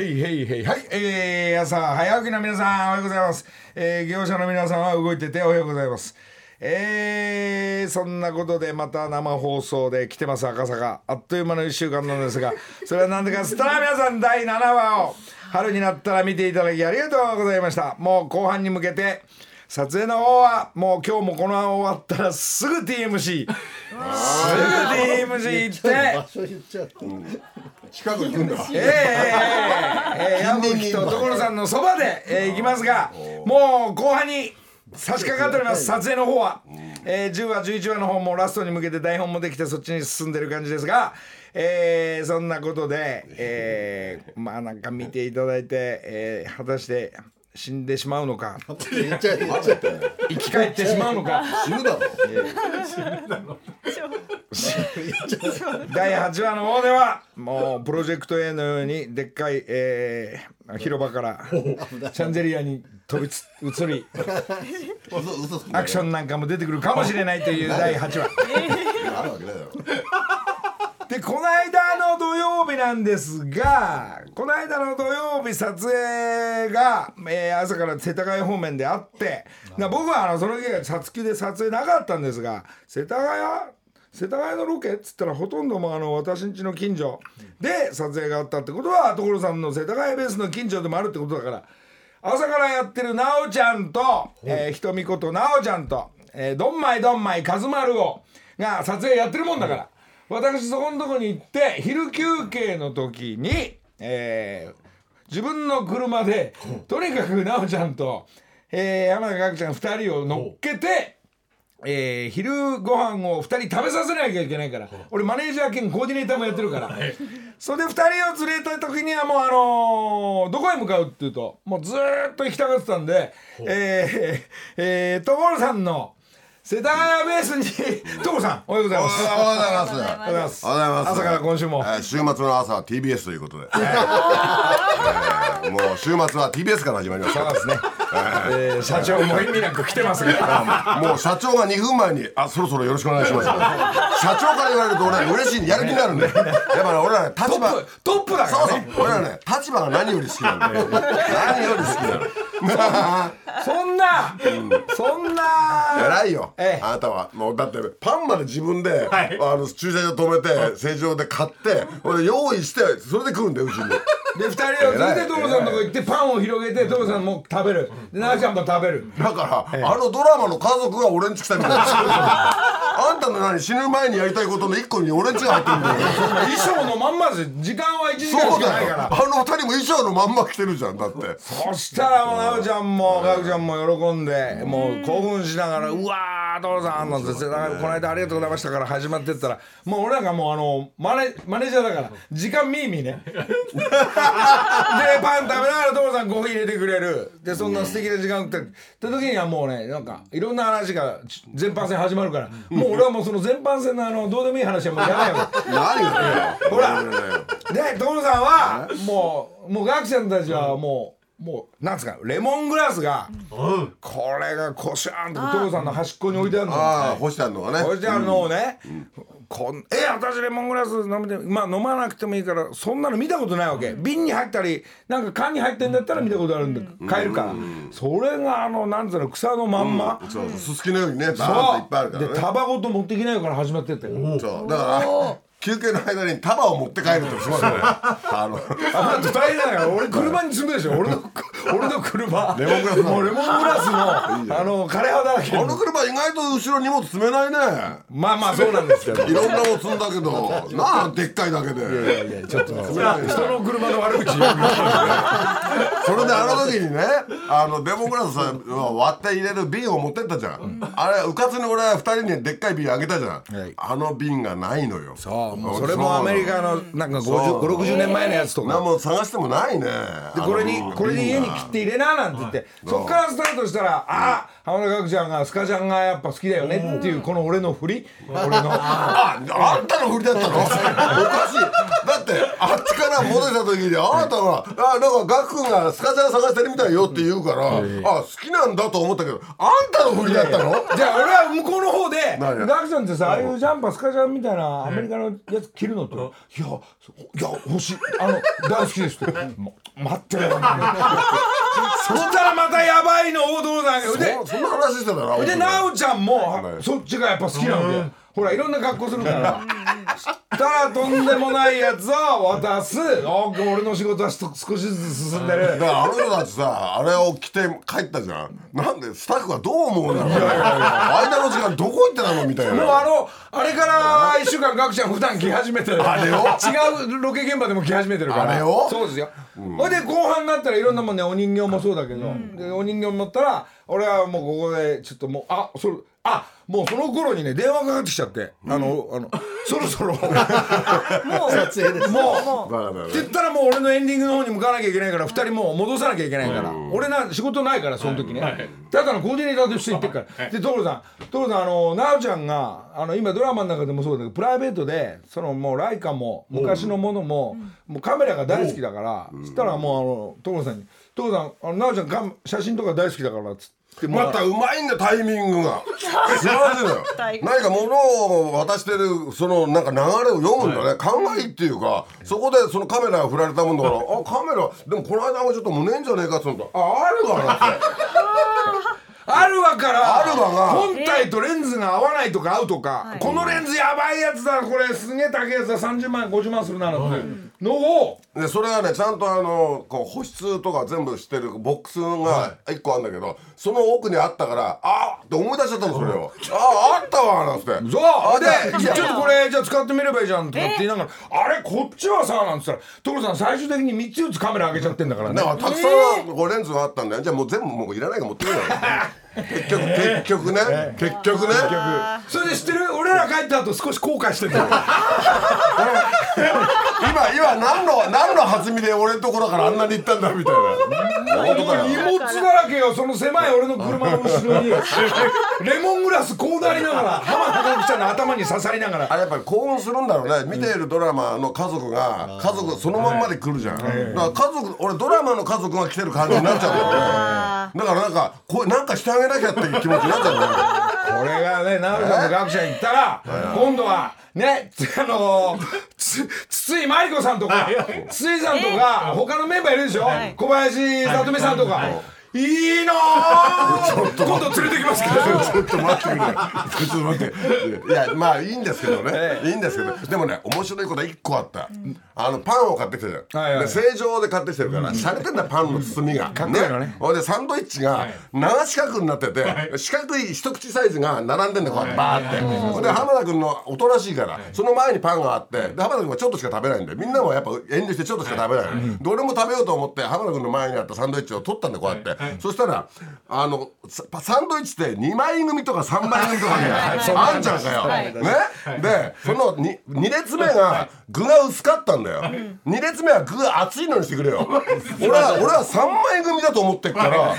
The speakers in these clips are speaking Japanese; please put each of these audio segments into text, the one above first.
へいへいへいはいえー、朝早起きの皆さんおはようございます、えー、業者の皆さんは動いてておはようございます。えー、そんなことでまた生放送で来てます赤坂。あっという間の1週間なんですが。それは何でかっつったら皆さん第7話を春になったら見ていただきありがとうございました。もう後半に向けて撮影の方はもう今日もこの終わったらすぐ TMC すぐ TMC 行って。近くに来るんだええええええ矢吹と所さんのそばで、えー、行きますがもう後半に差し掛かっております撮影の方は、えー、10話11話の方もラストに向けて台本もできてそっちに進んでる感じですが、えー、そんなことで、えー、まあなんか見ていただいて、えー、果たして死んでしまうのか。言っちゃ言っちゃった。生き返ってしまうのか。死ぬだろ。第8話の方ではもうプロジェクト A のようにでっかい、えー、広場からシャンゼリアに飛びつ移り アクションなんかも出てくるかもしれないという第8話。でこの間曜日なんですがこの間の土曜日撮影が、えー朝から世田谷方面であってな僕はあのその日はさつきで撮影なかったんですが世田谷？世田谷のロケっつったらほとんどもうあの私ん家の近所で撮影があったってことは所さんの世田谷ベースの近所でもあるってことだから朝からやってるなおちゃんと、えー、ひとみことなおちゃんと、えー、どんまいどんまいかずまるごが撮影やってるもんだから、私そこのとこに行って昼休憩の時に、えー自分の車でとにかくなおちゃんと、えー、山田岳ちゃん2人を乗っけて。えー、昼ご飯を2人食べさせなきゃいけないから俺マネージャー兼コーディネーターもやってるからそれで2人を連れた時にはもうあのーどこへ向かうっていうともうずーっと行きたがってたんでえー、えー、所さんの世田谷ベースに所さんおはようございます。おはようございます。おはようございます。おはようございます朝から今週も。えー週末の朝は TBS ということで、えーもう週末は TBS から始まりましたそうですね、えー、社長も意味なく来てますが。もう社長が2分前に「あそろそろよろしくお願いします」社長から言われると俺は嬉しいやる気になるんで。やっぱね俺らねト立場ップトップだかそうそう。らね俺らね立場が何より好きなんだよ何より好きなのそんな、そんな。偉いよ、ええ。あなたはもうだってパンまで自分で、あの駐車場止めて正常で買って俺用意してそれで来るんだようちにで二人を連れて所さんのとこ行ってパンを広げて所さんも食べる。で奈々ちゃんも食べる。だから、あのドラマの家族が俺んち来たみたいな。あんたの何死ぬ前にやりたいことの一個に俺んちが入ってるんだよ衣装のまんまです時間は1時間しかないから。あの二人も衣装のまんま着てるじゃんだって。そしたらもうちゃんもかぐちゃんも喜んでもう興奮しながら「うわー所さん」なんてこの間ありがとうございました」から始まってったらもう俺なんかもうあのマネマネージャーだから時間ミーミーね。でパン食べながら所さんコーヒー入れてくれる。でそんな素敵な時間食ってって時にはもうねなんかいろんな話が全般戦始まるから。もう俺はもうその全般戦のあのどうでもいい話はもうやらない何がほら。で所さんはもうもうガクちゃんたちはもうもうなんつうかレモングラスがこれがこしゃーんと所さんの端っこに置いてあるの。ああ干してあるのがね。置い。てあるのをね、こんえ私レモングラス飲めてまあ飲まなくてもいいからそんなの見たことないわけ、瓶に入ったりなんか缶に入ってんだったら見たことあるんで買えるから、それがあのなんつうの草のまんま、そうすすきのようにねバーンといっぱいあるからね。でタバコと持ってきないから始まってって。そう。だから休憩の間に束を持って帰るってすごいねあのあなた大変だから俺車に積むでしょ。俺の俺の車。レモングラスの。レモングラスのあの枯れ葉だらけあの車意外と後ろ荷物積めないね。まあまあそうなんですけど。いろんなもの積んだけどなあでっかいだけで。いやちょっと人の車の悪口それであの時にねあのレモングラスさ割って入れる瓶を持ってったじゃん、あれうかつに俺は2人にでっかい瓶あげたじゃん、はい。あの瓶がないのよ。そうもうそれもアメリカのなんか5060年前のやつとか。なもう探してもないね。でこれにこれに家に切って入れななんて言ってそっからスタートしたらあ浜田岳ちゃんがスカちゃんがやっぱ好きだよねっていうこの俺の振り？俺の。ああんたの振りだったの？おかしいだってあっちからが戻した時にあなたが「あなんかガク君がスカチャン探してるみたいよ」って言うからあ好きなんだと思ったけどあんたの振りだったの？じゃあ俺は向こうの方で何や？ガクちゃんってさああいうジャンパースカジャンみたいなアメリカのやつ着るのって「いやいや欲しいあの大好きです」って「ま待ってよ」そしたらまたやばいの大道だけどでそそんな話してたなで奈緒ちゃんもはい。そっちがやっぱ好きなんだよほらいろんな格好するからしたらとんでもないやつを渡す。お俺の仕事は少しずつ進んでる。だからあの人たちさあれを着て帰ったじゃん。なんでスタッフはどう思うんだろうね間の時間どこ行ってたのみたいな。もうあのあれから1週間ガクちゃん普段着始めてる。あれを？違うロケ現場でも着始めてるから。あれを？そうですよ、ほいで後半になったらいろんなもんねお人形もそうだけど、でお人形持ったら俺はもうここでちょっともうあそれあもうその頃にね電話かかってきちゃって、あのあのそろそろ。もう。撮影です。もう。って言ったらもう俺のエンディングの方に向かなきゃいけないから2人もう戻さなきゃいけないから、俺な仕事ないからその時ね、ただのコーディネーターとして行ってるから、で所さん所さんあの奈緒ちゃんがあの今ドラマの中でもそうだけどプライベートでそのもうライカも昔のものも、もうカメラが大好きだから、そしたらもうあの所さんに「所さんあの奈緒ちゃんか写真とか大好きだから」っつって。もうまたうまいんだタイミングが。素晴らしいのよ何か物を渡してるそのなんか流れを読むんだね、考えっていうかそこでそのカメラが振られたもんだからあカメラでもこの間もちょっと胸んじゃねえかっつうのああるわなってアルワから本体とレンズが合わないとか合うとか、このレンズやばいやつだこれすげえ高いやつだ30万50万するなのってのを。でそれがねちゃんとあのこう保湿とか全部してるボックスが一個あるんだけど、その奥にあったからあっって思い出しちゃったのそれを、あああったわなんつって。そう。あでちょっとこれじゃあ使ってみればいいじゃんとかって言いながらあれこっちはさなんつったら所さん最終的に3つ4つカメラ上げちゃってんだからね。だからたくさんこうレンズがあったんだよ。じゃあもう全部もういらないから持ってくるよ結局結局ね。結局ね。それで知ってる？俺ら帰った後少し後悔してる今今何の何の弾みで俺のところからあんなに行ったんだみたいな。荷よ。物だらけよ。その狭い俺の車の後ろに。レモングラスこうなりながら浜田岳ちゃんの頭に刺さりながら。あれやっぱり興奮するんだろうね。見ているドラマの家族が家族そのまんまで来るじゃん。だから家族俺ドラマの家族が来てる感じになっちゃうんだよねだからなんかこうなんかしてあげなきゃっていう気持ちになっちゃうんだよこれがね奈緒ちゃんと学者に行ったら今度はね あのつ筒井真理子さんとか筒井さんとか他のメンバーいるでしょ？小林聡美さんとか。いいなぁ今度連れてきますから。ちょっと待って。くれちょっと待って。いやまあいいんですけどね、いいんですけど。でもね面白いこと一個あった、あのパンを買ってきたじゃん、はいはいで正常で買ってきてるから、洒落てんだパンの包みが。かっこいいのね。ほいでサンドイッチが長四角になってて、四角い一口サイズが並んでんだよこうやってバーって、ほいで浜田君のおとなしいから、その前にパンがあってで浜田君はちょっとしか食べないんでみんなもやっぱ遠慮してちょっとしか食べない、で俺も食べようと思って浜田君の前にあったサンドイッチを取ったんでこうやって、そしたらあのササンドイッチって2枚組とか3枚組とかねあんちゃんかよ、ね。でその 2, 二列目が具が薄かったんだよ、2列目は具が厚いのにしてくれよ。俺は俺は3枚組だと思ってっから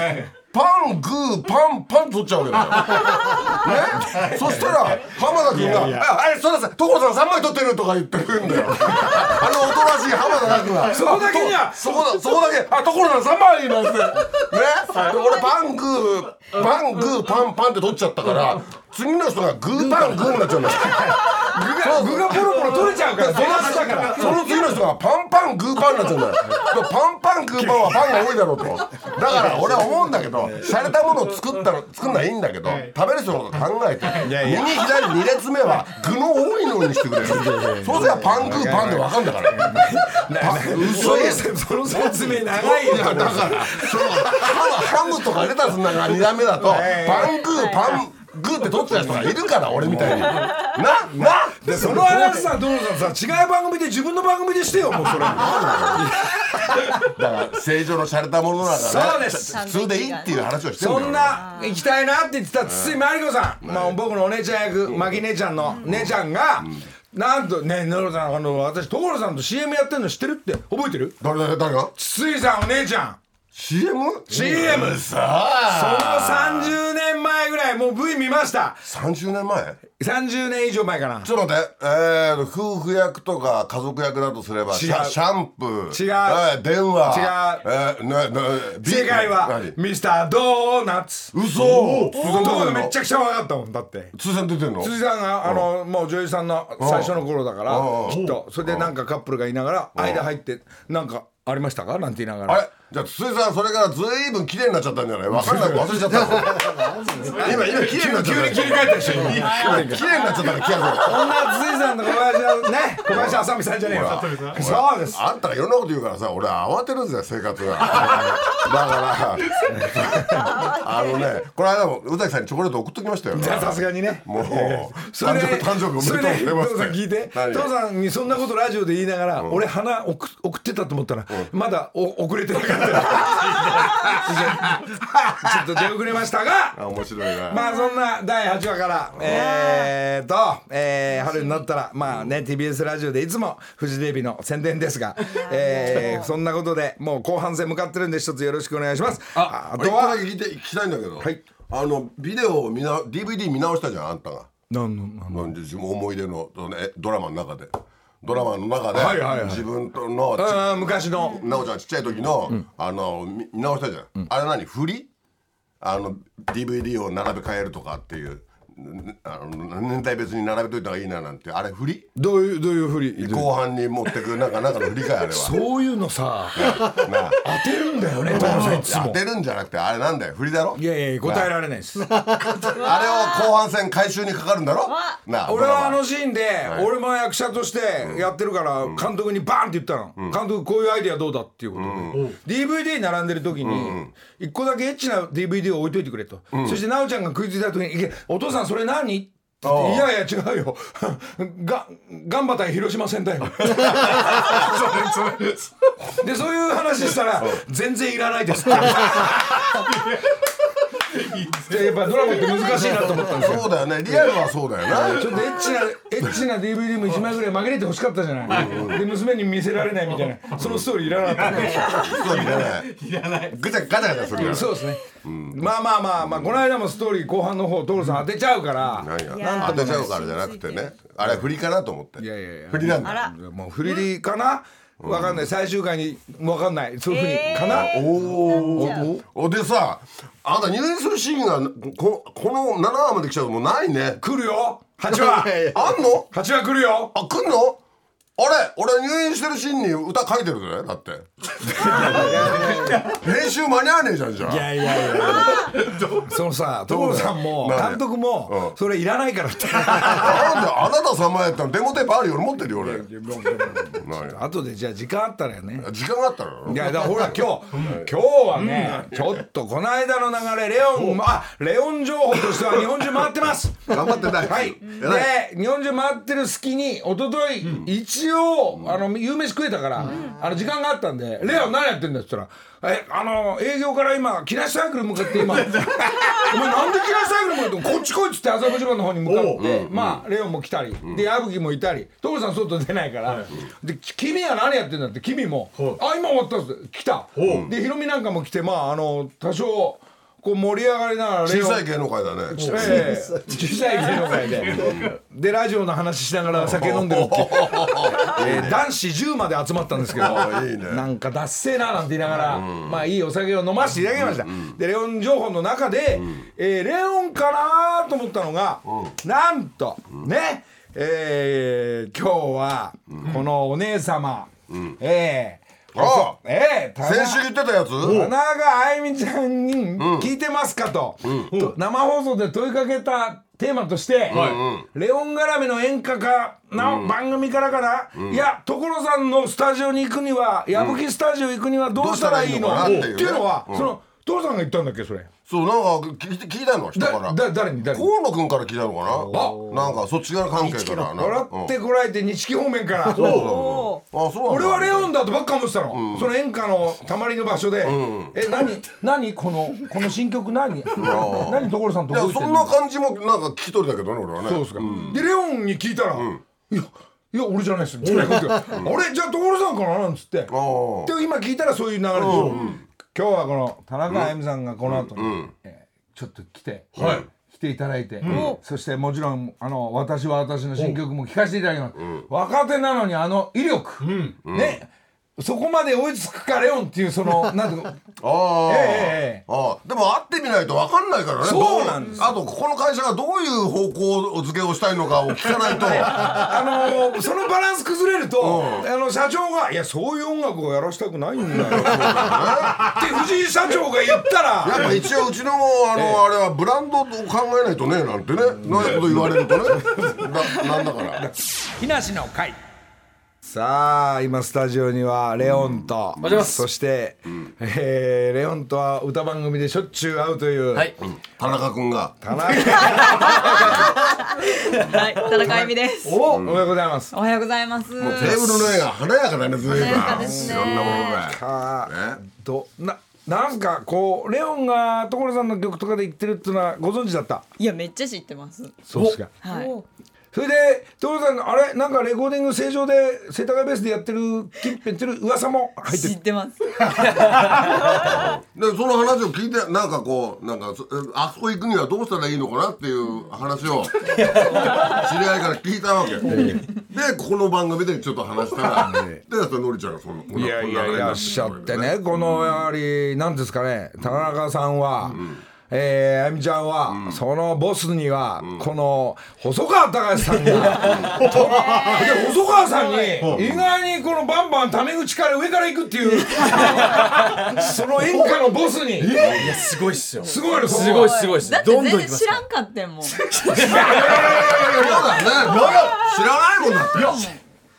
パングーパンパン取っちゃうわけだよ。ね？そしたら浜田君が「ああれそうださ所さん3枚取ってる」とか言ってくるんだよ。あのおとなしい浜田君が。そこだけにはそこだそこだけあ所さん3枚なんてね。で俺パングーパングーパンパンって取っちゃったから次の人がグーパングーになっちゃうんだ。よ具が具がポロポロ取れちゃうから出だしだから。その次の人がパンパングーパンになっちゃうんだよ。パンパングーパンはパンが多いだろうと。だから俺は思うんだけど洒落たものを作ったの作るのはいいんだけど食べる人のこと考えて右左2列目は具の多いのにしてくれそうすればパングーパンで分かんだから。パ嘘いその説明長いよだからそのハハムとかレタスなんか2段目だとパングーパングーって取ってた人がいるから俺みたいに。ななでその話さ所さんさ違う番組で自分の番組でしてよもうそれ。だから正常の洒落たものだね。うです。普通でいいっていう話をしてるんそんな行きたいなって言ってた筒井真理子さん、まあ、僕のお姉ちゃん役マギ姉ちゃんの姉ちゃんが、なんとね所さんあの私所さんと CM やってるの知ってるって覚えてる？誰誰誰が？筒井さんお姉ちゃん CM? CM その30年前ぐらいもう V 見ました。30年前？30年以上前かな。ちょっと待って、えー、夫婦役とか家族役だとすればシャシャンプー。違う。えー電話。違う。えー、ななビ正解は何？ミスタードーナツ。嘘。そのところめっちゃくちゃ若かったもんだって。通算出てんの？辻さんがあのもう女優さんの最初の頃だからうん。きっと。それでなんかカップルがいながら間入ってなんかありましたか？なんて言いながら。あれ？じゃあ筒井さんそれからずいぶん綺麗になっちゃったんじゃない？分かんない。忘れちゃったの。今今綺麗になっちゃった。急に切り替えたでしょ。今綺麗になっちゃったの気がするそんな辻さんと小林はね小林あさみさんじゃねえわそうです。あんたがいろんなこと言うからさ俺慌てるぜ生活が。だからあのねこの間も宇崎さんにチョコレート送っときましたよ。じゃあさすがにね。もう誕生誕生日おめでとうございます。聞いて何？父さんにそんなことラジオで言いながら俺花送送ってたと思ったらまだお遅れてなかったちょっと出遅れましたがあ面白いな、まあそんな第8話からえーと、えー春になったらまあね TBS ラジオでいつもフジテレビの宣伝ですが、えーそんなことでもう後半戦向かってるんで一つよろしくお願いします。ああとは？聞いて聞きたいんだけど、はい。あのビデオを見な DVD 見直したじゃんあんたが。なんのなんの思い出のそのえドラマの中でドラマの中で、はいはいはい。自分とのちあー昔の。奈緒ちゃんちっちゃい時の、あの見見直したじゃん、あれ何？振り？あの DVD を並べ替えるとかっていう。んあの年代別に並べといた方がいいななんてあれ振り？どういうどういうふり？後半に持ってくなんかなんかの振りかいあれはそういうのさ当てるんだよね当てるんじゃなくてあれなんだよ。振りだろ？いやいや答えられないです。あれを後半戦回収にかかるんだろ？なあ俺はあのシーンで俺も役者としてやってるから監督にバーンって言ったの。監督こういうアイデアどうだっていうことで。DVD 並んでる時に一個だけエッチな DVD を置いといてくれと。そして奈緒ちゃんが食いついた時にいけ「お父さんそれ何?」いやいや違うよ。がガンバ対広島戦だよ。でそういう話したら全然いらないですって。で やっぱドラマって難しいなと思ったんですよ。そうだよね。リアルはそうだよな。ちょっとエッチなエッチな DVD も1枚ぐらい紛れてほしかったじゃない。で娘に見せられないみたいな。そのストーリーいらなかったそういらないいらない。ぐちゃガチャガチャするからそうですね、まあまあまあまあこの間もストーリー後半の方所さん当てちゃうから。何が当てちゃうからじゃなくてね。あれ振りかなと思って。いやいやいや。振りなんだ。もう振りかな？わかんない。最終回にわかんない。そういうふうにかな、おー。おでさあんた入院するシーンがここの7話まで来ちゃうともうないね。来るよ。8話。あんの？8話来るよ。あ来んの？あれ俺入院してるシーンに歌書いてるぜだって。編集間に合わねえじゃんじゃあ。いやいやいやそのさ所さんも何？監督もそれいらないからって。なんであなた様やったらデモテープあるよ俺持ってるよ俺。何？後でじゃあ時間あったらよね。時間があったらいやだからほら今日今日はねちょっとこの間の流れレオンあレオン情報としては日本中回ってます。頑張ってないはい。で日本中回ってる隙に一昨日一応あの夕飯食えたからあの時間があったんで「レオン何やってんだ?」っつったら「えあの営業から今木梨サイクル向かって今 お前なんで木梨サイクル向かってこっち来い」っつって麻布十番の方に向かって。まあレオンも来たりで矢吹もいたり所さん外出ないからで「君は何やってんだ?」って君も「あ今終わった」っつって来た。でヒロミなんかも来てまああの多少こう盛り上がりながら小さい芸能界だね。ええ。小さい芸能界で。でラジオの話しながら酒飲んでるって えー男子10まで集まったんですけど。いいね。なんかダッセーななんて言いながら、まあいいお酒を飲ませていただきました、でレオン情報の中で、えーレオンかなと思ったのが、なんとねえー今日はこのお姉様、ええあええ田中先週言ってたやつ？田中あゆみちゃんに聞いてますかと,、と生放送で問いかけたテーマとして、レオン絡みの演歌かな、番組からかな、いや所さんのスタジオに行くには矢吹スタジオ行くくにはどうしたらいいの、っていうのは、その所さんが言ったんだっけそれそうなんか聞いて聞いたの？人から。だだ誰に誰に？河野君から聞いたのかな？なんかそっち側関係からな笑ってこられて錦方面から。おー。あそうなんだ。俺はレオンだとばっか思ってたの、その演歌のたまりの場所で、え何？何？このこの新曲何？何所さんといや覚えてんの？そんな感じもなんか聞き取れたけどね俺はね。そうですか、でレオンに聞いたら「いやいや俺じゃないです」よあれ？じゃあ所さんかな?」なんつって。ああで今聞いたらそういう流れでしょ、今日はこの田中あゆみさんがこの後に、えーちょっと来て、はい。来ていただいて、そしてもちろんあの私は私の新曲も聴かせていただきます、若手なのにあの威力、ねそこまで追いつくかレオンっていうその なんていうの？ああ、ええええああでも会ってみないと分かんないからね。そうなんですどあとここの会社がどういう方向付けをしたいのかを聞かないと。あのーそのバランス崩れると、あの社長が「いやそういう音楽をやらしたくないんだよ」って藤井社長が言ったらやっぱ一応うちのあの、あれはブランドを考えないとねなんてね。なんてこと言われるとね。ななんだから。木梨の会さあ今スタジオにはレオンと、そして、えーレオンとは歌番組でしょっちゅう会うという、はい。田中君が。田中はい、田中あゆみです。おおはようございます。おはようございます。もうテーブルの絵が華やかだね随分華やかですね。いろんなものであーねどななんすかこうレオンが所さんの曲とかで言ってるっていうのはご存知だった？いや、めっちゃ知ってます。そうですか。はい。それで所さんのあれなんかレコーディング正常で世田谷ベースでやってる近辺ってる噂も入ってる。知ってます。でその話を聞いてなんかこうなんかそあそこ行くにはどうしたらいいのかなっていう話を知り合いから聞いたわけ。でここの番組でちょっと話したらでのりちゃんがそのいやいやいらっしゃってねこのやはり何ですかね田中さんは、えーあゆみちゃんは、そのボスには、この細川隆さんが、とで細川さんに意外にこのバンバンタメ口から上から行くっていう その演歌のボスにいや、すごいっすよ。すごいのすごいすごいっすだ。ってどんどん全然。知らんかってんもん。そうだよね知らないもんだって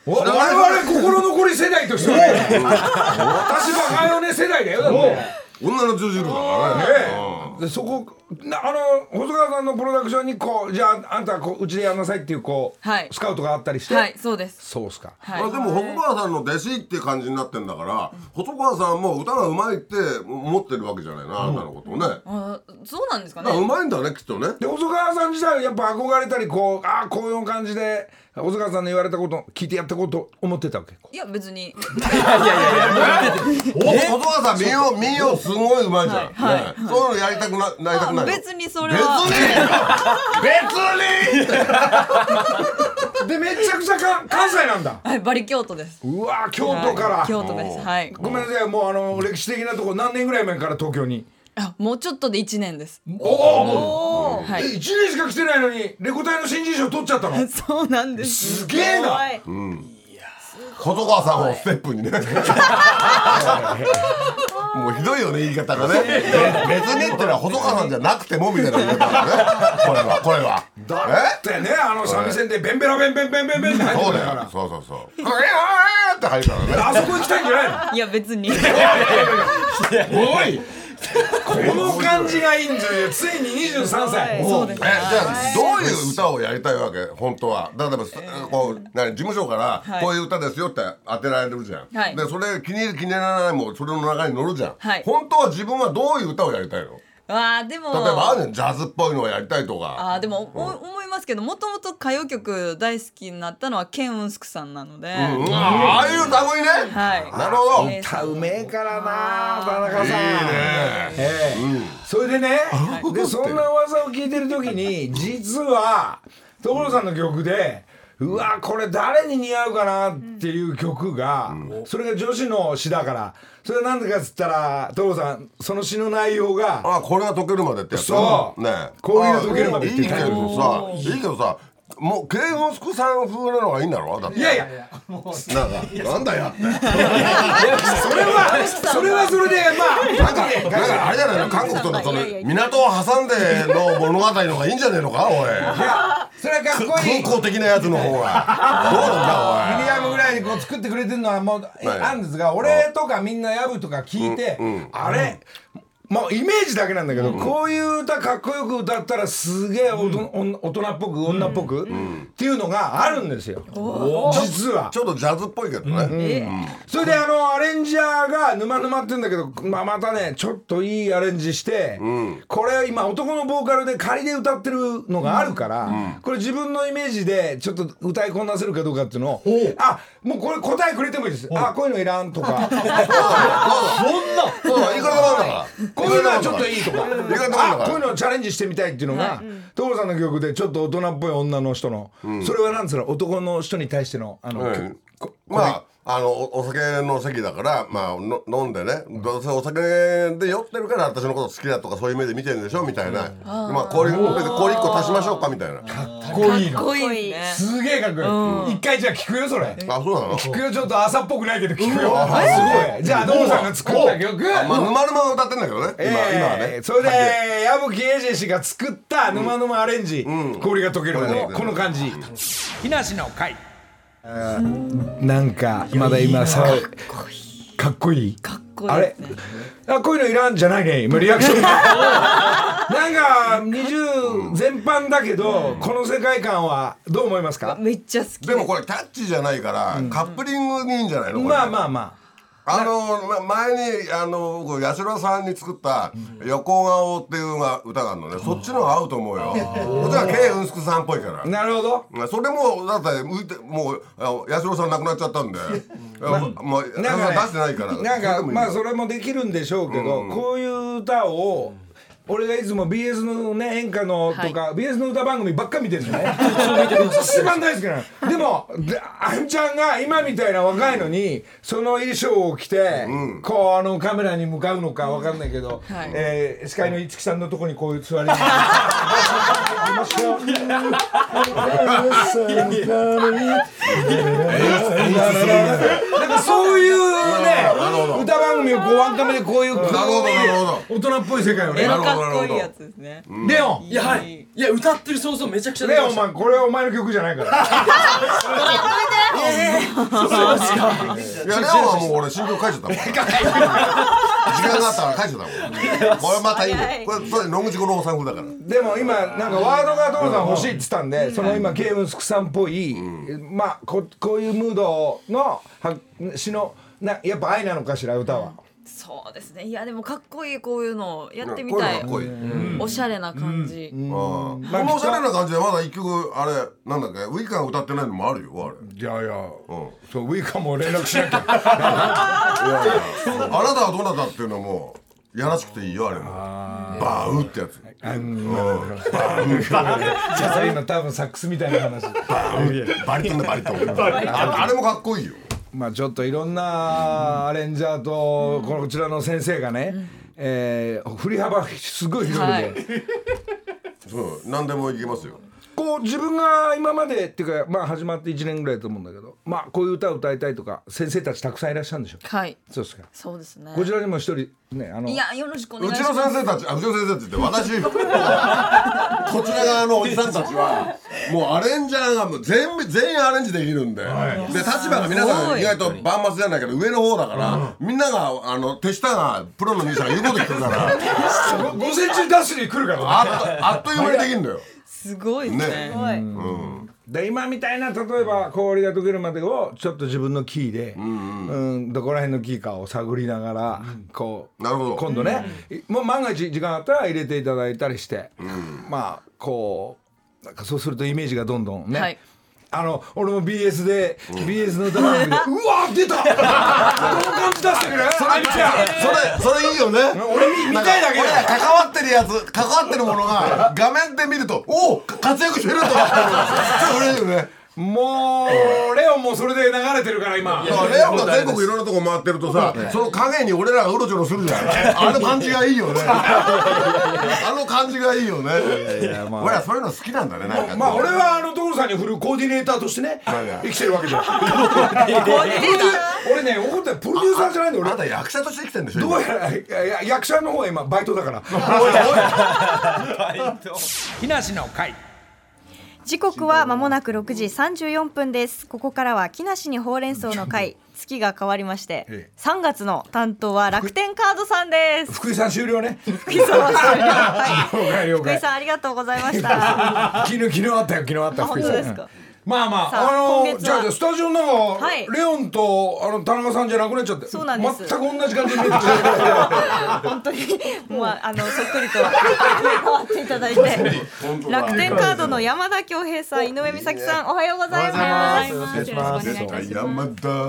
我々心残り世代としてはね私バカよね世代だよだって。女の十字路だからねでそこなあの細川さんのプロダクションにこうじゃああんたこううちでやんなさいっていうこう、はいスカウトがあったりして、はい、そうです。そうっすか、はい。まあでも細川さんの弟子っていう感じになってんだから細川さんも歌がうまいって思ってるわけじゃないなあんたのことをねあそうなんですかだからうね。まいんだねきっとねで細川さん自体はやっぱ憧れたりこうああこういう感じで細川さんの言われたこと聞いてやったこと思ってたわけいや、別に。お細川さん民謡民謡すごいうまいじゃん、はいねそういうのやりたくななりたくないの？別にそれ別は。に別にでめちゃくちゃか関西なんだはい、バリ京都です。うわー京都から、はい京都です。はい。ごめんなさいもうあの歴史的なとこ何年ぐらい前から東京に？あ、もうちょっとで一年です。おおはえ1い。年しか来てないのにレコ大の新人賞取っちゃったの？そうなんです。すげえなはい細川さんをステップにね。もうひどいよね言い方がね。別にってのは細川さんじゃなくてもみたいな言い方だね。これはこれは。だってねあの三味線でベンベラベンベンベンベンベンって入ってそうだたからよそうそうそう「えーって入るからねあそこ行きたいんじゃないのいや、別に。おいこの感じがいいんですよついに23歳。そうです。えじゃあどういう歌をやりたいわけ？本当は。例えばこう何事務所からはい。こういう歌ですよって当てられるじゃん、はい。でそれ気に入る気に入らないもそれの中に乗るじゃん、はい。本当は自分はどういう歌をやりたいの？わあ、でも。例えばあるじゃんジャズっぽいのをやりたいとか。あーでも、お思いますけどもともと歌謡曲大好きになったのはケン・ウンスクさんなので、うん。ああいう類ね、はい。なるほど、えー歌うめえからな田中さん。いいね。ええ。それでねでそんな噂を聞いてる時に実は所さんの曲でうわこれ誰に似合うかなっていう曲が、それが女子の詩だから。それは何でかっつったら所さんその詩の内容があこれが溶けるまでってやつそう。ねこういうの溶けるまでいいけって言ってどさいいけどさもうケイゴンスクさん風なのがいいんだろ？だって。いやいやなんかなんだよって。それはそれはそれでまあなんかなんかあれじゃないの？韓国とのその港を挟んでの物語の方がいいんじゃねえのか？おい。いやそれはかっこいい空港的なやつの方が どうなんだミディアムぐらいにこう作ってくれてるのはもうえはい。あるんですが俺とかみんなヤブとか聞いて、あれ？まあイメージだけなんだけど、こういう歌かっこよく歌ったらすげえおとおん大人っぽく女っぽく、っていうのがあるんですよ、実は。ちょっとジャズっぽいけどね、えそれであのアレンジャーが沼沼って言うんだけど、まあ、またねちょっといいアレンジして、これ今男のボーカルで仮で歌ってるのがあるから、これ自分のイメージでちょっと歌いこなせるかどうかっていうのをあもうこれ答えくれてもいいです。あこういうのいらんとか。そう。だい。くらでもあるんだからこういうのはちょっといいとか。あこういうのをチャレンジしてみたいっていうのが所さん。の曲でちょっと大人っぽい女の人の、それはなんつうの？男の人に対してのあの、まああのおお酒の席だから、まあ、の飲んでねどうせお酒で酔ってるから私のこと好きだとかそういう目で見てるんでしょみたいな、まあ氷氷1個足しましょうかみたいな。あかっこいいの。かっこいいですね。すげえかっこいい、一回じゃあ聞くよそれ。そうなの？聞くよちょっと朝っぽくないけど聞くよ、すごい。じゃあ所さんが作った曲？あまあ沼沼が歌ってんだけどね。今,、今はね。えーそれで矢吹英二氏が作った「沼沼アレンジ」氷が溶けるまで。うんこの感じ「木梨の会」なんかまだ今さかっこいい。かっこいい。あれ？あこういうのいらんじゃないね。今リアクション。が なんか20全般だけどこの世界観はどう思いますか？めっちゃ好きでもこれキャッチじゃないから、カップリングにいいんじゃないの？これ。まあまあまあのま前にあの僕八代さんに作った「横顔」っていう歌があるのね、そっちの方が合うと思うよ。そっちは K うんすくさんっぽいから。あなるほど。それもだって向いてもうあの八代さん亡くなっちゃったんで、まもうなんか、ね、出してないから。なんかまあそれれもできるんでしょうけど、こういう歌を俺がいつも BS のね演歌のとか、BS の歌番組ばっか見て るんですよ。ね一番大好きなの。でもであんちゃんが今みたいな若いのにその衣装を着て、こうあのカメラに向かうのかわかんないけど、はい。えー司会の五木さんのとこにこういう座りながらなんかそういうね歌番組をこうワンカメでこういう大人っぽい世界をねかっこいいやつですね。レオン。いやはい。いや歌ってる想像めちゃくちゃ出レオンお前これはお前の曲じゃないから。いやレオはもう俺新曲書いちゃったもん。時間があったから書いちゃったもん。これまたいいね。これそれ野口五郎さん風だから。でも今なんかワードが所さん欲しいって言ったんでその今ケイウンスクさんっぽいまあここういうムードのは詩のなやっぱ愛なのかしら歌はそうですね。いやでもかっこいいこういうのやってみこういうたいのかっこいい、うん。おしゃれな感じ。このおしゃれな感じでまだ一曲あれなんだっけ？ウイカが歌ってないのもあるよあれ。いやいや。うん。そうウイカも連絡しなきゃ。いやいや。あなたはどなたっていうのもやらしくていいよあれも。バウってやつ。あのじゃあ今多分サックスみたいな話。バリトンでバリトン。ああれもかっこいいよまあちょっといろんなアレンジャーとこちらの先生がね、えー振り幅すごい広いそう何でもいけますよ。こう自分が今までっていうかまあ始まって1年ぐらいだと思うんだけどまあこういう歌を歌いたいとか先生たちたくさんいらっしゃるんでしょはい。そうですか。そうですね。こちらにも一人ねあのいやよろしくお願うちいします。の先生たちあうちの先生って言って私こちら側のおじさんたちはもうアレンジャーがもう全部全員アレンジできるんで、で立場が皆さん意外と万末じゃないけど上の方だから、みんながあの手下がプロのミュージシャンが言うこと聞くから。午前中ダッシュに来るからね。あっとあっという間にできるんだよ。すごいですねねで今みたいな例えば氷が溶けるまでをちょっと自分のキーで、うんどこら辺のキーかを探りながら、こうなるほど。今度ね、もう万が一時間あったら入れていただいたりして、まあこうなんかそうするとイメージがどんどんね、はい。あの俺も BS で、BS の歌番組でうわ出た！この感じ出してくれあいちゃんそれそれいいよね。俺見見たいだけ俺ら関わってるやつ関わってるものが画面で見るとおお活躍してるとかってちょっと嬉しいよねもうレオンもそれで流れてるから今レオンが全国いろんなとこ回ってるとさ、その影に俺らがうろちょろするじゃん。あの感じがいいよね。あの感じがいいよね。まあ俺らそういうの好きなんだね。なんかまあ俺はあの所さんに振るコーディネーターとしてね生きてるわけじゃん俺ね怒ったよプロデューサーじゃないんだよ俺あなた役者として生きてんでしょ。どう今やら役者の方は今バイトだから木梨の会時刻は間もなく6時34分です。ここからは木梨にほうれん草の会。月が変わりましてええ。3月の担当は楽天カードさんです。福井さん終了ね。福井さんははい 福井さんありがとうございました。昨日昨日あったよ昨日あったあ福井さん本当ですか？まあまさあああのじゃあじゃあスタジオの中、はい。レオンとあの田中さんじゃなくなっちゃってそうなんです。全く同じ感じに見えてきた 本当にもうあのそっくりと変わっていただいて。楽天カードの山田恭平さん井上美咲さんおはようございます。よろしくお願いします。山田。山田。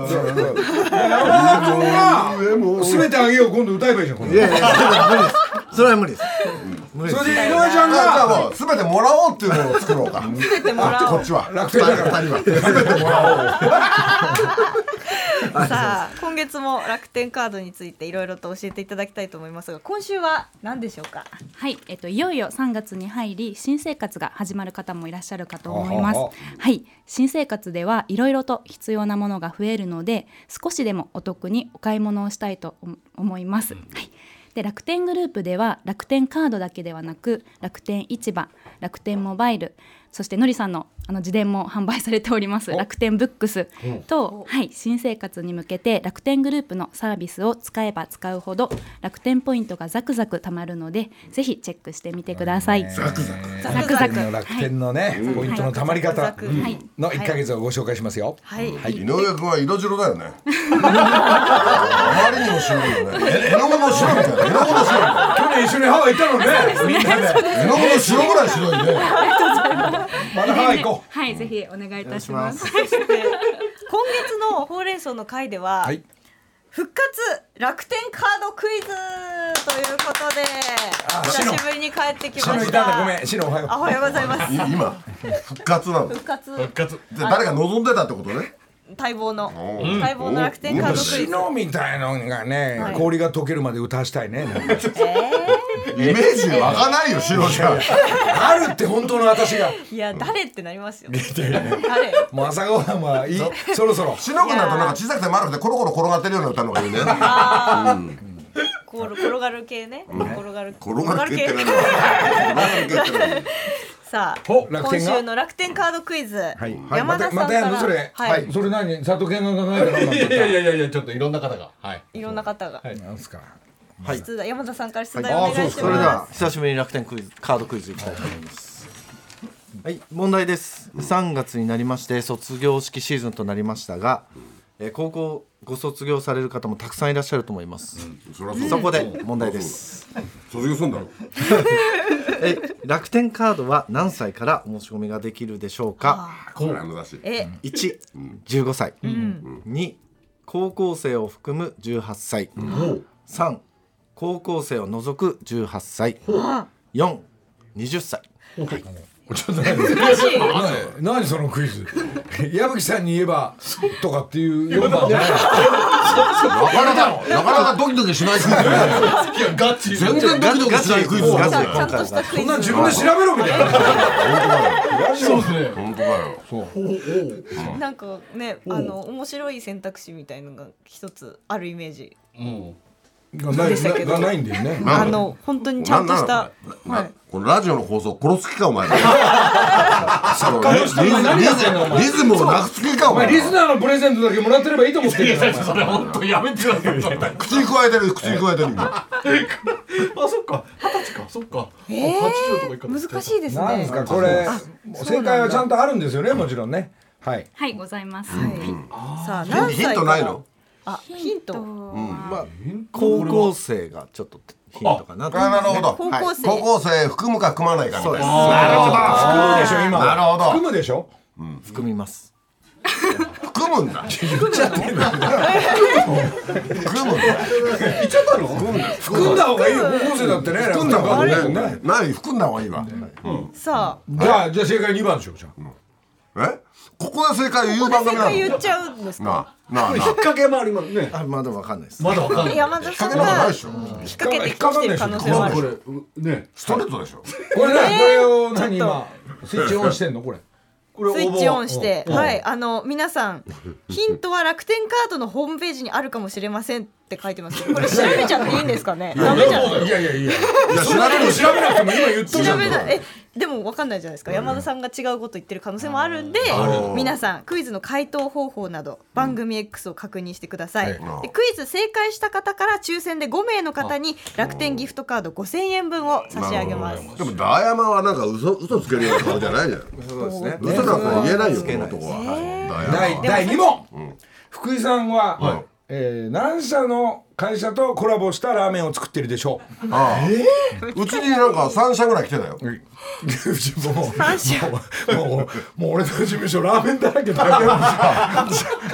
君が 全てあげよう今度歌えばいいじゃん今度。いやいや無理です。それは無理ですそれで井上ちゃんがもう全てもらおうっていうのを作ろうか。ますてもらおう。こっちは。楽天だから二人は。全てもら さあ今月も楽天カードについていろいろと教えていただきたいと思いますが今週は何でしょうか？はい、えっといよいよ3月に入り新生活が始まる方もいらっしゃるかと思います。はい、新生活ではいろいろと必要なものが増えるので少しでもお得にお買い物をしたいと思思います。はい。で楽天グループでは楽天カードだけではなく楽天市場楽天モバイルそしてのりさんのあの自伝も販売されております。楽天ブックスと、はい、新生活に向けて楽天グループのサービスを使えば使うほど楽天ポイントがザクザク貯まるのでぜひチェックしてみてください。ザクザク。ザクザク。の楽天のね、ポイントのたまり方。の1ヶ月をご紹介しますよ。はい、おう井上君は色白だよね。あまりにも白いよね。え絵の具の白みたいな。絵の具の白去年一緒にハワイ行ったのね。みんなで。絵の具の白ぐらい白いね まだハワイ行こはい、ぜひお願いいたします。今月のほうれん草の会では、う。はい。復活楽天カードクイズということであ久しぶりに帰ってきましシノいたんだたごめん。シノおはよう。あおはようございます。い今復活なの？で復活。誰が望んでたってことね？待望の。うん待望の楽天カードクイズ。シノみたいのがね、はい。氷が溶けるまで歌わしたいね。なんかイメージ湧かないよ白じゃん。あるって本当の私が。いや誰ってなりますよ。誰？もう朝ごはんはいい。そろそろ。白くなるとなんか小さくて丸くてコロコロ転がってるような歌の方がいいね。転がる系ね。転がる。転がる系って何転がる系って何さあ今週の楽天カードクイズ。はい。山田さんから。またやんのそれ。はい。それ何？佐藤健が考えたのいやいやいやいやちょっといろんな方が。はい。いろんな方が。た。なんすか。出題山田さんから出題はい。お願いしそれでは。ます久しぶりに楽天クイズカードクイズいきたいと思います。はい。問題です。3月になりまして卒業式シーズンとなりましたが、えー高校ご卒業される方もたくさんいらっしゃると思います、そりゃそこで問題です。卒業すんだろ。え楽天カードは何歳からお申し込みができるでしょうか？これあのだしえ115歳、2高校生を含む18歳、3高校生を除く18歳、4 20歳。ちょっと何何何そのクイズ？矢吹さんに言えばとかっていう4番じゃない。なかなかなかなかドキドキしないクイズね。いやガチ。全然ドキドキしないクイズガチちゃんちゃんとしたクイズ。そんな自分で調べろみたいな。そうですね。本当だよ。なんかねあの面白い選択肢みたいのが一つあるイメージ。うんでしたけ？どがないんだよね。あの本当にちゃんとしたななこのラジオの放送殺す気か お前。リズムをなくす気かおお前。前リスナーのプレゼントだけもらってればいいと思ってるそれ 本当やめてください。口に加えてる口に加えてる今 あそっか。二十歳か。そっか。えーあ80とかいか難しいですなんでねすかこれ。正解はちゃんとあるんですよねもちろんね。はい。はい、ございます。さあ何歳ヒントないの？あヒント。まあ高校生がちょっとヒントかなと。あなるほど。高校生。高校生含むか含まないかみたいな。なるほど。含むでしょ今は。なるほど。含むでしょ？含みます。含むんだ。含むんだ含んだ方がいいよ。高校生だってね。含んだ方がいい楽天カードね。何含んだ方がいいわ。さあ。じゃあじゃあ正解2番でしょじゃあ。え？ここで正解を言う番正組なの。解言っちゃうんですか？なあ引っ掛けもありますね。あまだわかんないですまだわかんない。山田さんかけなんかないがでしょ引っ掛けてきてる可能性もあこるれねストレートでしょこれねこれを何今？スイッチオンしてんの？これ。スイッチオンして、はい、あの皆さんヒントは楽天カードのホームページにあるかもしれませんって書いてますけどこれ調べちゃっていいんですかね？ダメじゃない？いやいやいや。調べる調べなくても今言ったじゃん調べないえでも分かんないじゃないですか、山田さんが違うこと言ってる可能性もあるんで皆さんクイズの回答方法など番組 X を確認してください、はい。でクイズ正解した方から抽選で5名の方に楽天ギフトカード5000円分を差し上げます。でもダーヤマはなんか嘘嘘つけるような顔じゃないじゃん。そうですね。嘘なんか言えないよこの男は。は第第2問、福井さんは、はいえー何社の会社とコラボしたラーメンを作ってるでしょう。ああ。うちになんか3社ぐらい来てたよ。もうもうもうもう俺の事務所ラーメンだらけだよ。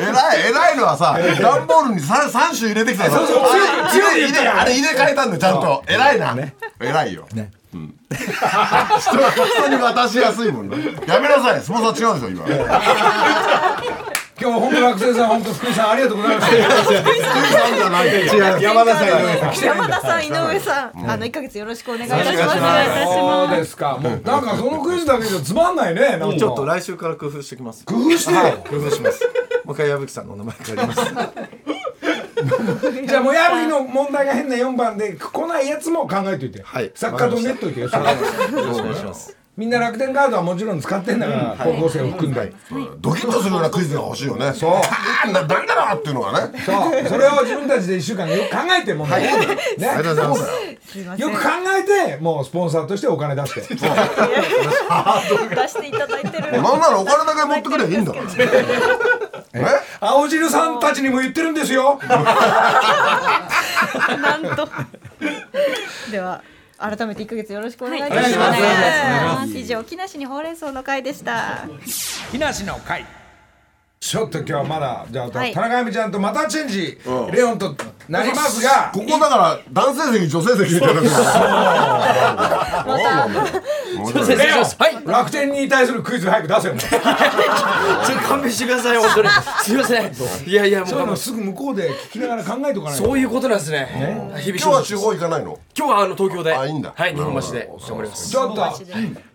偉い偉いのはさ段ボールに 3, 三種入れてきたよそうそうあれ強い入れあれ入れ替えたんだよちゃんと。偉いな。偉いよ。ね。うん。人に渡しやすいもんねやめなさい。スポンサー違うでしょ今今日本当学生さん本当福井さんありがとうございました。福井さんじゃないよ山田さん井上さん。山田さん。井上さん、あの1ヶ月よろしくお願いいたします。お願いします。そうですかもうなんかそのクイズだけじゃつまんないね。ちょっと来週から工夫して。きます工夫して、はい。工夫しますもう一回矢吹さんのお名前借りますじゃあもう矢吹の問題が変な4番で来ないやつも考えといて、はい。作家とネットいてよろしくお願いしますみんな楽天カードはもちろん使ってんだから、高校生を含んで、ドキッとするようなクイズが欲しいよね。そう。あーなだなっていうのがね。そう。それを自分たちで1週間よく考えて問題、ね。ありがとうございます。よく考えてもうスポンサーとしてお金出して。出していただいてる。なんならお金だけ持ってくればいいんだから。え？青汁さんたちにも言ってるんですよ。なんと。では改めて1ヶ月よろしくお願いいたします,、はい。お願いします。以上木梨にほうれん草の会でした。木梨の会ちょっと今日はまだじゃあ、はい。田中亜美ちゃんとまたチェンジ、うん。レオンとなりますが。ここだから男性席女性席みたいなレオン、楽天に対するクイズ早く出せよ。ちょっと勘弁してください本当にすいません。いやいやもう。そういうのすぐ向こうで聞きながら考えとかないと。そういうことなんですね。日々今日は地方行かないの？今日はあの東京で。あいいんだ。はい日本橋で頑張ります。ちょっと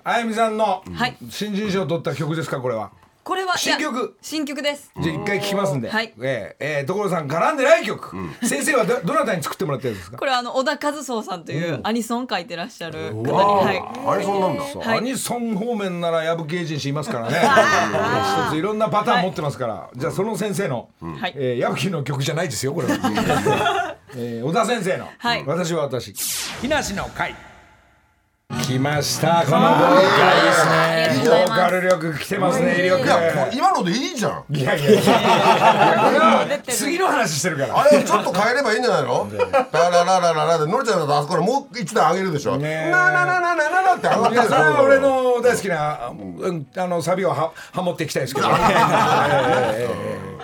あゆみさんのはい。新人賞を取った曲ですかこれは？これは新曲。新曲です。じゃあ一回聞きますんで、はい。えーえー所さん絡んでない曲、先生はどどなたに作ってもらってるんですか？これはあの小田和壮さんというアニソン書いてらっしゃる方にはい。あれそんなんだ。はい。アニソン方面なら矢吹エージェンシーいますからね。一ついろんなパターン持ってますから、じゃあその先生の、はいえー矢吹の曲じゃないですよこれは、えー小田先生の、はい。私は私。木梨の会来ました。このボーカルボーカル力来てますね威力。いやこ今のでいいじゃん。いやいやいや。次の話してるから。あれちょっと変えればいいんじゃないの？ララララララでのりちゃんだとあそこからもう一段上げるでしょ。なななななななって上がってるそれは俺の大好きな、うん、あのサビをはハモっていきたいですけど、ええ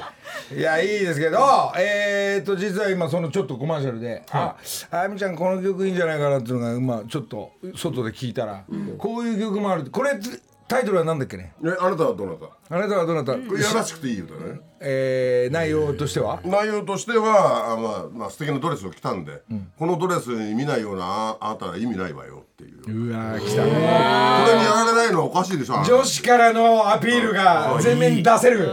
いやいいですけどえー、っと実は今そのちょっとコマーシャルで「ああやみちゃんこの曲いいんじゃないかな」っていうのがまあちょっと外で聞いたら、こういう曲もあるこれタイトルは何だっけね？えあなたはどなた？あなたはどなた、これやらしくていい歌ね。えー、内容としては？内容としてはあ、まあまあ、素敵なドレスを着たんで、このドレスに見ないようなああなたは意味ないわよっていう。こうわー来たれにやられないのはおかしいでしょ女子からのアピールが前面に出せる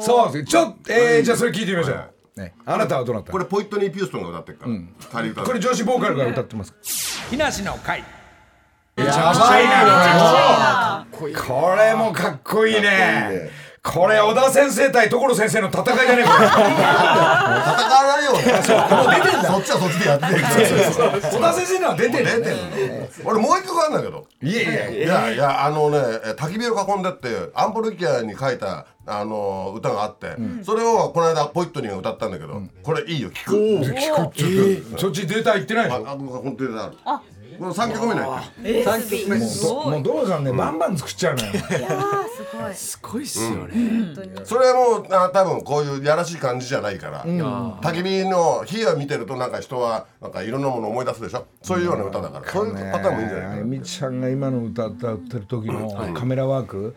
そうですちょっとえー、じゃあそれ聞いてみましょう、ね、あなたはどなた？これポイットニー・ピューストンが歌ってるから、仮歌。これ女子ボーカルが歌ってます。木梨の会。やばいなこれ。これもかっこいいねこれ小田先生対所先生の戦いじゃねえか。戦わないよ。そっちはそっちでやってる。小田先生のは出てる出てる俺もう一曲あるんだけど。いやいやいいやいやあのねえ焚き火を囲んでってアンポルキアに書いたあの歌があって、それをこの間ポイットニーが歌ったんだけど、これいいよ聞く。聞くちょっとそっちデータ言ってないでしょああ本当にあるこの3曲目のやもう道路さんねバンバン作っちゃうのよ。すごい。っすよね。つそれはもうあ多分こういうやらしい感じじゃないから、焚き火の火を見てるとなんか人はなんかいろんなものを思い出すでしょ？そういうような歌だから、そういうパターンもいいんじゃない？みちゃんが今の歌歌ってる時のカメラワーク、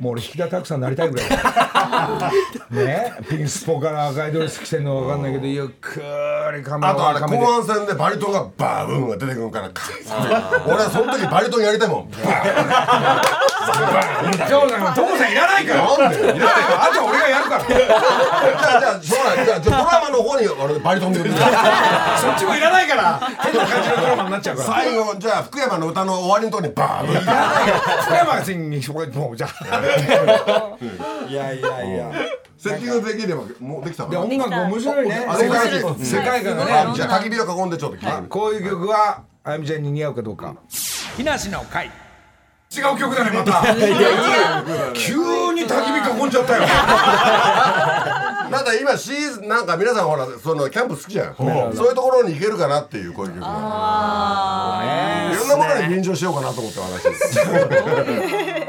もう俺引田拓さんになりたいぐらい。ねピンスポから赤いドレス着てんの分かんないけどゆっくりカメラあとあれワーク後半戦でバリトンがバーブーンが出てくるから俺はその時バリトンやりたいもん。バーン所さん所さんいらないから。なんでいらないからあとは俺がやるから。じゃあじゃあじゃあじゃあドラマの方に俺バリトンでそっちもいらないから。変な感じのドラマになっちゃうから。最後じゃあ福山の歌の終わりのとこにバーンいらないから。福山が次にそこにもうじゃあ。いやいやいや。セッティングできればもうできたで音楽面白いね。あ世界観がね。あじゃあ焚き火を囲んでちょっと聞いてこういう曲はあやみちゃんに似合うかどうか。木梨の会。違う曲だねまた。急に焚き火囲んじゃったよ。なんか今シーズンなんか皆さんほらそのキャンプ好きじゃん。そういうところに行けるかなっていうこういう曲が。いろんなものに便乗しようかなと思って話です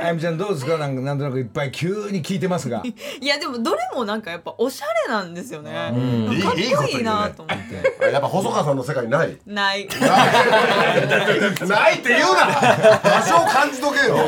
あやみちゃんどうですか？なんかなんとなくいっぱい急に聞いてますが。いやでもどれもなんかやっぱおしゃれなんですよね。いいかっこいいなと思って。やっぱ細川さんの世界ない？ない。ない。って言うな。多少感じとけよ。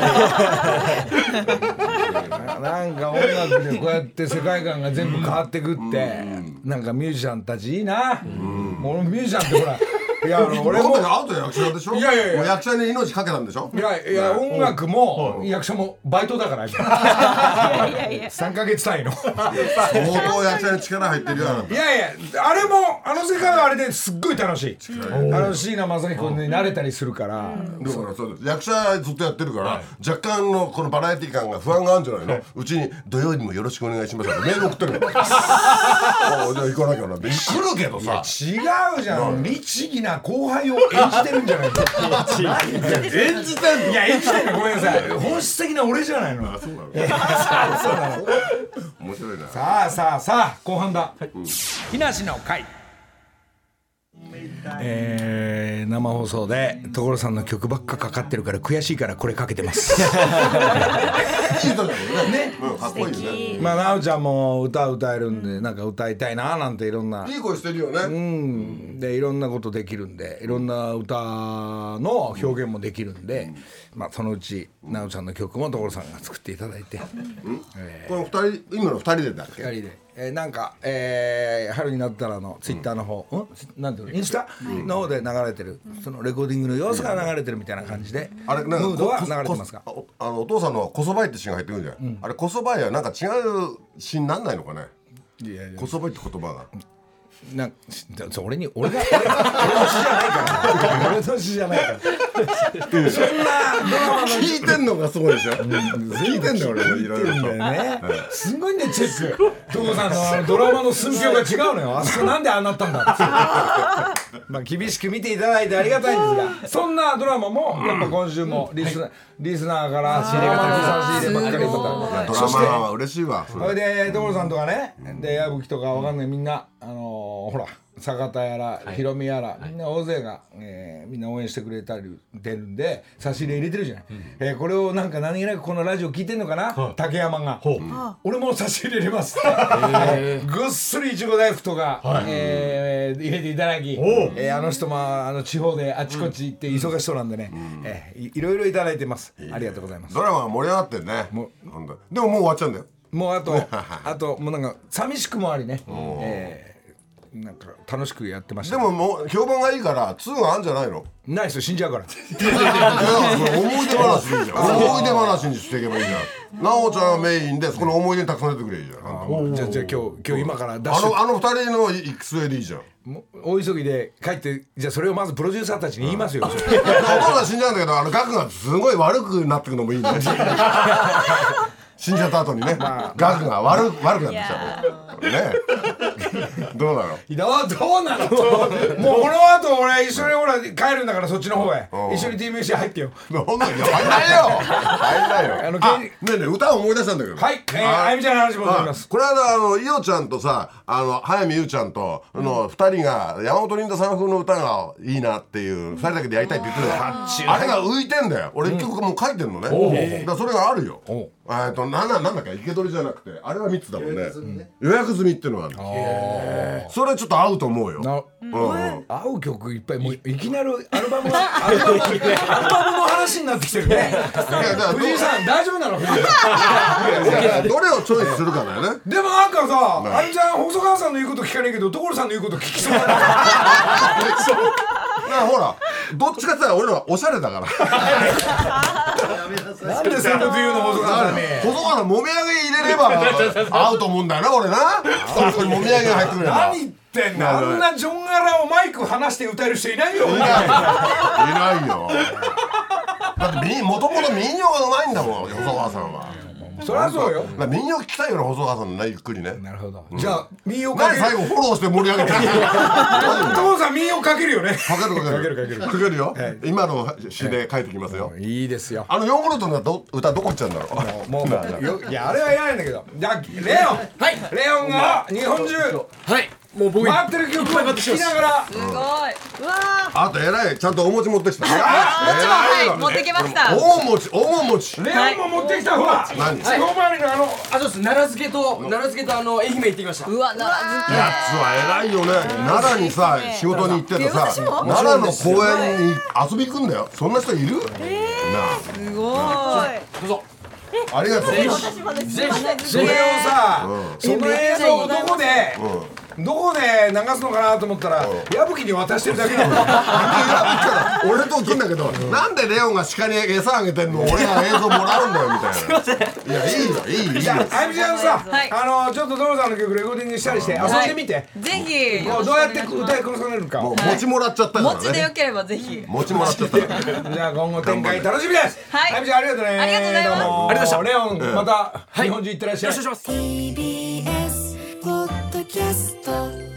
なんか音楽でこうやって世界観が全部変わってくって。なんかミュージシャンたちいいな。もう俺ミュージシャンってほらいやあの俺 俺ももアウト役者でしょ？いやいやいや。役者に命かけたんでしょ？いやいや音楽も役者もバイトだから。今3 ヶ月単位の。相当役者に力入ってるよいやいやあれもあの世界はあれですっごい楽しい。あの椎名正彦に慣れたりするから。だからそうです役者ずっとやってるから、若干のこのバラエティ感が不安があるんじゃないの、うちに土曜日もよろしくお願いします。メール送ってるの。あじゃあ行かなきゃな。って来るけどさ違うじゃん。律儀な後輩を演じてるんじゃないの。演じてんの？いや演じてんのごめんなさい。本質的な俺じゃないの。面白いな。さあさあさあ後半だ。木梨の会えー、生放送で所さんの曲ばっかかかってるから悔しいからこれかけてます。ね。うん、かっこいいねまあ奈緒ちゃんも歌歌えるんでなんか歌いたいななんていろんな。いい声してるよね、うん、でいろんなことできるんでいろんな歌の表現もできるんで、まあ、そのうち奈緒ちゃんの曲も所さんが作っていただいて。この二人今の二人でだっけ？二人で、えーなんか、えー春になったらのツイッターの方、うん、なんていうの？インスタ？の方で流れてる、そのレコーディングの様子が流れてるみたいな感じで、あれなんかムードはこ流れてますか？こあのお父さんのこそばいってシーンが入ってくるじゃん、あれこそばいはなんか違うシーンなんないのかね？こそばいって言葉がなんそ俺に俺が俺の詩じゃないから。俺の詩じゃないから。そんな 聞いてんのがすごいでしょ聞いてんだよ俺もいろいろね。すごいねチェック。所さんのあのドラマの寸評が違うのよ。あそこなんでああなったんだ。って。まあ厳しく見ていただいてありがたいんですが、そんなドラマもやっぱ今週もリスナーリスナーから仕入れがたくさん仕入ればっかりだった。ドラマは嬉しいわそそれれで所さんとかね、で矢吹とかわかんないみんなあのーほら坂田やら、ひろみやらみんな大勢が、えーみんな応援してくれたり出るんで差し入れ入れてるじゃない、えーこれをなんか何気なくこのラジオ聞いてんのかな、竹山が、俺も差し入れ入れます、ぐっすりいちご大福とか、えー入れていただき、えーあの人もあの地方であちこち行って忙しそうなんでね、えーいいろいろいただいてます、ありがとうございます。ドラマが盛り上がってるね。もほんとでももう終わっちゃうんだよ。もうあと あともうなんか寂しくもありね、えーなんか楽しくやってました。でももう評判がいいから2があるんじゃないの？ないですよ。死んじゃうから。思い出話。でいいじゃん思い出話にしていけばいいじゃん。奈緒ちゃんがメインでそこの思い出にたくさん出てくればいいじゃん。じゃあじゃあ今日今日今からダッシュあのあの二人の行く末でいいじゃん。大急ぎで帰ってじゃあそれをまずプロデューサーたちに言いますよ、お父さん死んじゃうんだけどあの額がすごい悪くなってくのもいいんだよ 死んじゃった後にね 額が悪く悪くなってきちゃう。ね。どうなの？いやどうなの？もうこの後俺一緒にほら帰るんだからそっちの方へ。う。ん一緒に TMC 入ってよ。ほんの？いや入んないよ。入んないよ。あのねえねえ歌を思い出したんだけど。はい、えー、あゆみちゃんの話戻ります。この間あの伊代ちゃんとさあの早見優ちゃんとあの二人が山本リンダさん風の歌がいいなっていう二人だけでやりたいって言ってたよあれが浮いてんだよ。俺一曲もう書いてんのね。だそれがあるよえっとなんだなんだっけ？生け捕りじゃなくてあれは3つだもんね。予約済みっていうのがあるそれちょっと合うと思うよ。なうん。うん。合う曲いっぱいもういきなりアルバムアルバムアルバムの話になってきてるね。いやだからど藤井さん大丈夫なの？藤井さんいやどれをチョイスするかだよね。でもなんかさ、あゆみちゃん細川さんの言うこと聞かないけど所さんの言うこと聞きそうだな。だからほらどっちかって言ったら俺らはおしゃれだから なんでそういうこと言うの細川さんに細川さんもみあげ入れれば合うと思うんだよな俺な。そこにもみあげが入ってくれば何言ってんのあんなジョンガラをマイク離して歌える人いないよ。いないいないよ。だってみもともと民謡がうまいんだもん細川さんは。そりゃそうよ。民謡聞きたいよな細川さんのねゆっくりね。なるほど。じゃあ民謡か何最後フォローして盛り上げて。る 父さん民謡かけるよね。かけるかける。かけるかける。かけるよ。今の詩で書いてきますよ。いいですよ。あのヨーグルトのど歌どこ行っちゃうんだろう？もうもうよいやあれはいらないんだけど。じゃあレオン。はい。レオンが日本中。はいもう僕回ってる曲を聴きながら。すごい。あと偉い。ちゃんとお餅持ってきた。もちろんはい持ってきました。大餅大餅。レオンも持ってきた。ほら何？地方回りのあのあそうです。奈良漬けと奈良漬けとあの愛媛行ってきました。うわ奈良漬け。やつは偉いよね。奈良にさ仕事に行っててさ奈良の公園に遊び行くんだよ。そんな人いる？なすごい。どうぞ。あありがとうぜひそれをさその映像をどこでどこで流すのかなと思ったら矢吹に渡してるだけなの。俺と来んだけどなんでレオンが鹿に餌あげてんの？俺が映像もらうんだよみたいな。いやいいよいいいいじゃよああゆみちゃんさはい。あのちょっとドロさんの曲レコーディングしたりして遊んでみて。ぜひ。もうどうやって歌い殺されるか。もう餅もらっちゃったからね持ちでよければぜひ。餅もらっちゃった。からじゃあ今後展開楽しみです。はい。あゆみちゃんありがとうねありがとうございます。ありがとうございレオンまた日本中行ってらっしゃい。よろしくお願い。しますポッドキャスト。